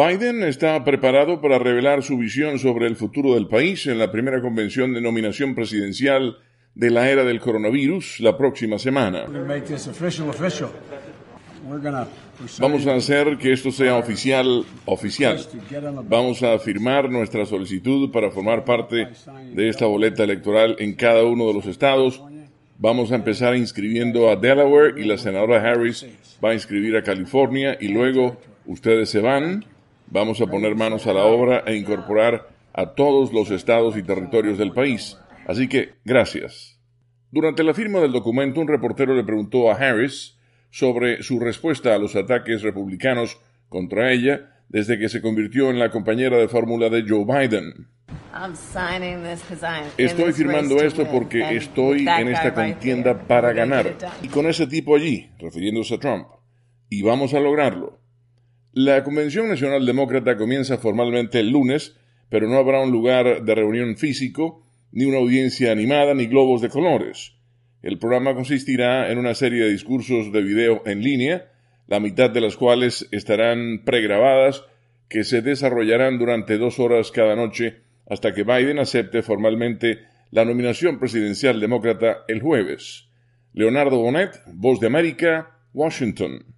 Biden está preparado para revelar su visión sobre el futuro del país en la primera convención de nominación presidencial de la era del coronavirus la próxima semana. Vamos a hacer que esto sea oficial, oficial. Vamos a firmar nuestra solicitud para formar parte de esta boleta electoral en cada uno de los estados. Vamos a empezar inscribiendo a Delaware y la senadora Harris va a inscribir a California y luego ustedes se van. Vamos a poner manos a la obra e incorporar a todos los estados y territorios del país. Así que, gracias. Durante la firma del documento, un reportero le preguntó a Harris sobre su respuesta a los ataques republicanos contra ella desde que se convirtió en la compañera de fórmula de Joe Biden. Estoy firmando esto porque estoy en esta contienda para ganar. Y con ese tipo allí, refiriéndose a Trump. Y vamos a lograrlo. La Convención Nacional Demócrata comienza formalmente el lunes, pero no habrá un lugar de reunión físico, ni una audiencia animada, ni globos de colores. El programa consistirá en una serie de discursos de video en línea, la mitad de las cuales estarán pregrabadas, que se desarrollarán durante dos horas cada noche hasta que Biden acepte formalmente la nominación presidencial demócrata el jueves. Leonardo Bonet, Voz de América, Washington.